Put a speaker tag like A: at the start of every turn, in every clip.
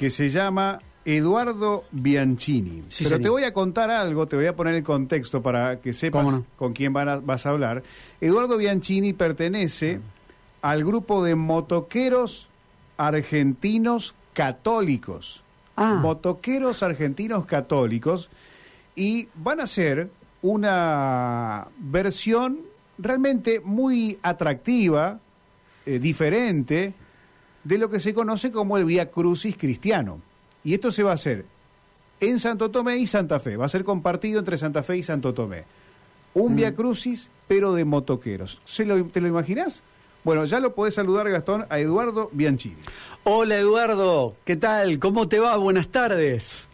A: que se llama Eduardo Bianchini.
B: Sí,
A: Pero
B: señor.
A: te voy a contar algo, te voy a poner el contexto para que sepas con quién van a- vas a hablar. Eduardo Bianchini pertenece al grupo de motoqueros argentinos católicos.
B: Ah.
A: Motoqueros argentinos católicos y van a hacer una versión realmente muy atractiva, eh, diferente, de lo que se conoce como el Vía Crucis cristiano. Y esto se va a hacer en Santo Tomé y Santa Fe. Va a ser compartido entre Santa Fe y Santo Tomé. Un Vía Crucis, pero de motoqueros. ¿Se lo- ¿Te lo imaginas? Bueno, ya lo podés saludar, Gastón, a Eduardo Bianchini.
B: Hola Eduardo, ¿qué tal? ¿Cómo te va? Buenas tardes.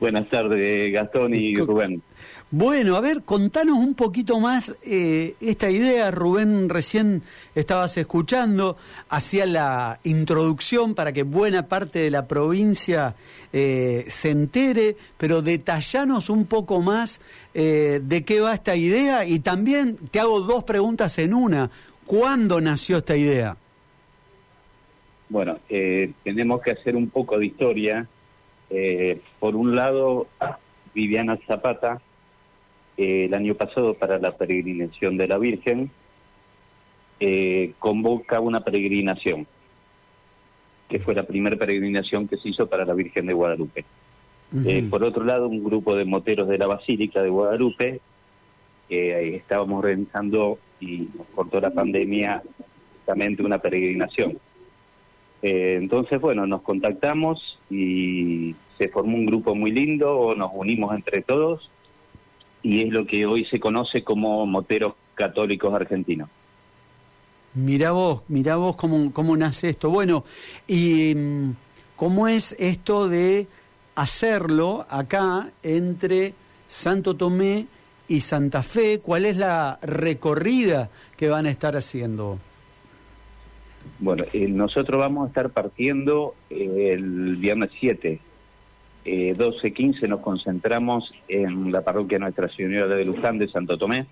C: Buenas tardes, Gastón y Rubén.
B: Bueno, a ver, contanos un poquito más eh, esta idea. Rubén recién estabas escuchando, hacía la introducción para que buena parte de la provincia eh, se entere, pero detallanos un poco más eh, de qué va esta idea y también te hago dos preguntas en una. ¿Cuándo nació esta idea?
C: Bueno, eh, tenemos que hacer un poco de historia. Eh, por un lado, Viviana Zapata, eh, el año pasado para la peregrinación de la Virgen, eh, convoca una peregrinación, que fue la primera peregrinación que se hizo para la Virgen de Guadalupe. Eh, por otro lado, un grupo de moteros de la Basílica de Guadalupe, que estábamos organizando y nos cortó la pandemia justamente una peregrinación. Eh, entonces, bueno, nos contactamos y se formó un grupo muy lindo, nos unimos entre todos y es lo que hoy se conoce como Moteros Católicos Argentinos.
B: Mirá vos, mirá vos cómo, cómo nace esto. Bueno, y mm, cómo es esto de hacerlo acá entre Santo Tomé y Santa Fe, cuál es la recorrida que van a estar haciendo.
C: Bueno, eh, nosotros vamos a estar partiendo eh, el viernes 7, eh, 12-15 nos concentramos en la parroquia Nuestra Señora de Luján de Santo Tomé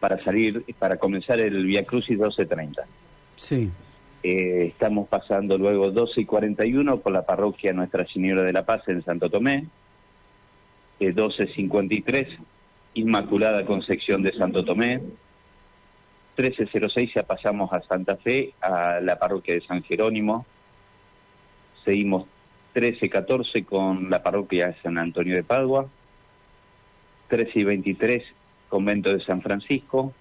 C: para salir, para comenzar el Via Crucis 12.30.
B: Sí,
C: Eh, estamos pasando luego 12 y 41 por la parroquia Nuestra Señora de la Paz en Santo Tomé, eh, 12.53 Inmaculada Concepción de Santo Tomé, 13.06 ya pasamos a Santa Fe, a la parroquia de San Jerónimo, seguimos 13.14 con la parroquia de San Antonio de Padua, 13 y 23 convento de San Francisco,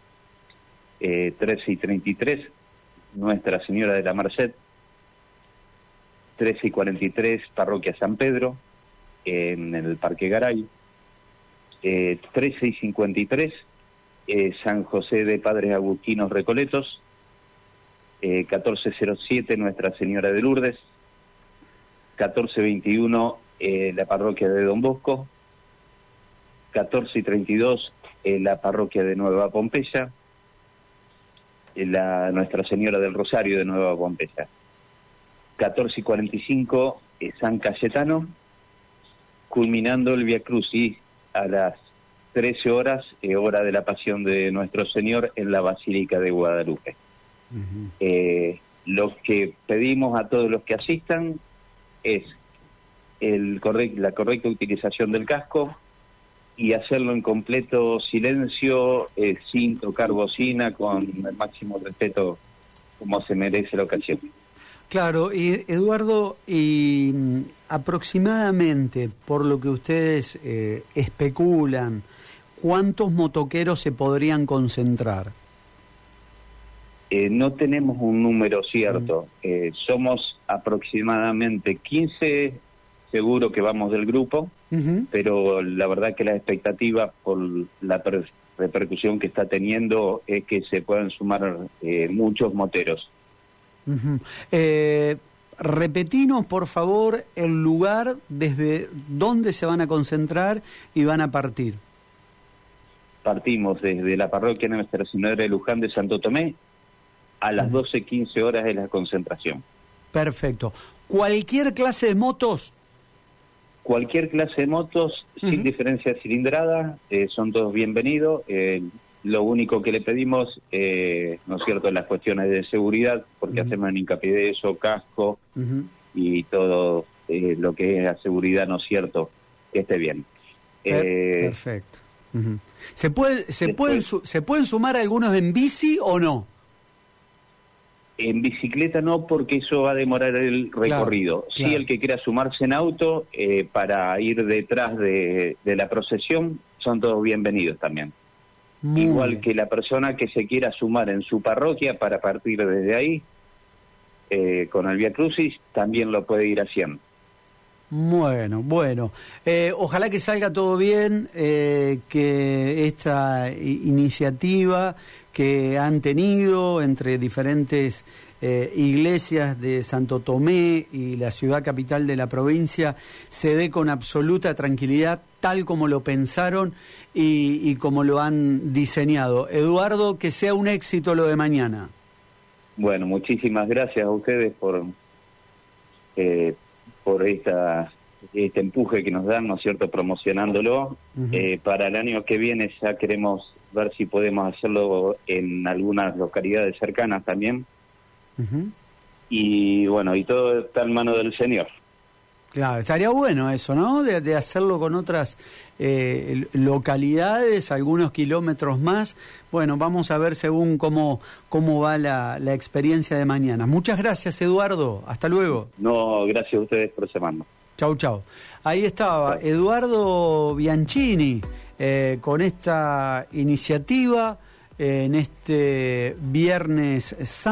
C: eh, 13 y 33 Nuestra Señora de la Merced, 13 y 43 parroquia San Pedro, en el Parque Garay, eh, 13 y 53 eh, San José de Padres Agustinos Recoletos, eh, 1407 Nuestra Señora de Lourdes, 1421 eh, la parroquia de Don Bosco, 14 y 32 eh, la parroquia de Nueva Pompeya, eh, la Nuestra Señora del Rosario de Nueva Pompeya, 14 y 45 eh, San Cayetano, culminando el Via Crucis a las 13 horas, eh, hora de la pasión de nuestro Señor en la Basílica de Guadalupe. Eh, lo que pedimos a todos los que asistan es el la correcta utilización del casco y hacerlo en completo silencio, eh, sin tocar bocina, con el máximo respeto como se merece la ocasión.
B: claro. Y Eduardo, y mm, aproximadamente, por lo que ustedes eh, especulan, ¿cuántos motoqueros se podrían concentrar?
C: Eh, no tenemos un número cierto, Eh, somos aproximadamente 15, seguro que vamos del grupo, pero la verdad que la expectativa por la per- repercusión que está teniendo es que se puedan sumar eh, muchos moteros.
B: Eh, repetinos, por favor, el lugar desde donde se van a concentrar y van a partir.
C: Partimos desde la parroquia Nuestra Señora de Luján de Santo Tomé a las 12.15 horas de la concentración.
B: Perfecto. Cualquier clase de motos.
C: Cualquier clase de motos, sin diferencia de cilindrada, eh, son todos bienvenidos. Eh, lo único que le pedimos, eh, ¿no es cierto?, las cuestiones de seguridad, porque hacemos en hincapié de eso, casco, y todo eh, lo que es la seguridad, ¿no es cierto?, que esté bien.
B: ¿Se, puede, se, pueden, ¿Se pueden sumar algunos en bici o no?
C: En bicicleta no, porque eso va a demorar el recorrido. Si Sí, el que quiera sumarse en auto eh, para ir detrás de, la procesión, son todos bienvenidos también. Igual que la persona que se quiera sumar en su parroquia para partir desde ahí, eh, con el Via Crucis, también lo puede ir haciendo.
B: Bueno, bueno. Eh, ojalá que salga todo bien, eh, que esta iniciativa que han tenido entre diferentes eh, iglesias de Santo Tomé y la ciudad capital de la provincia se dé con absoluta tranquilidad, tal como lo pensaron y, y como lo han diseñado. Eduardo, que sea un éxito lo de mañana.
C: Bueno, muchísimas gracias a ustedes por por esta este empuje que nos dan, ¿no es cierto?, promocionándolo. Eh, para el año que viene ya queremos ver si podemos hacerlo en algunas localidades cercanas también. Y bueno, y todo está en mano del Señor.
B: Claro, estaría bueno eso, ¿no? De, hacerlo con otras eh, localidades, algunos kilómetros más. Bueno, vamos a ver según cómo, cómo va la, la experiencia de mañana. Muchas gracias, Eduardo. Hasta luego.
C: No, gracias a ustedes por semana.
B: Chau, chau. Ahí estaba Eduardo Bianchini eh, con esta iniciativa en este viernes santo.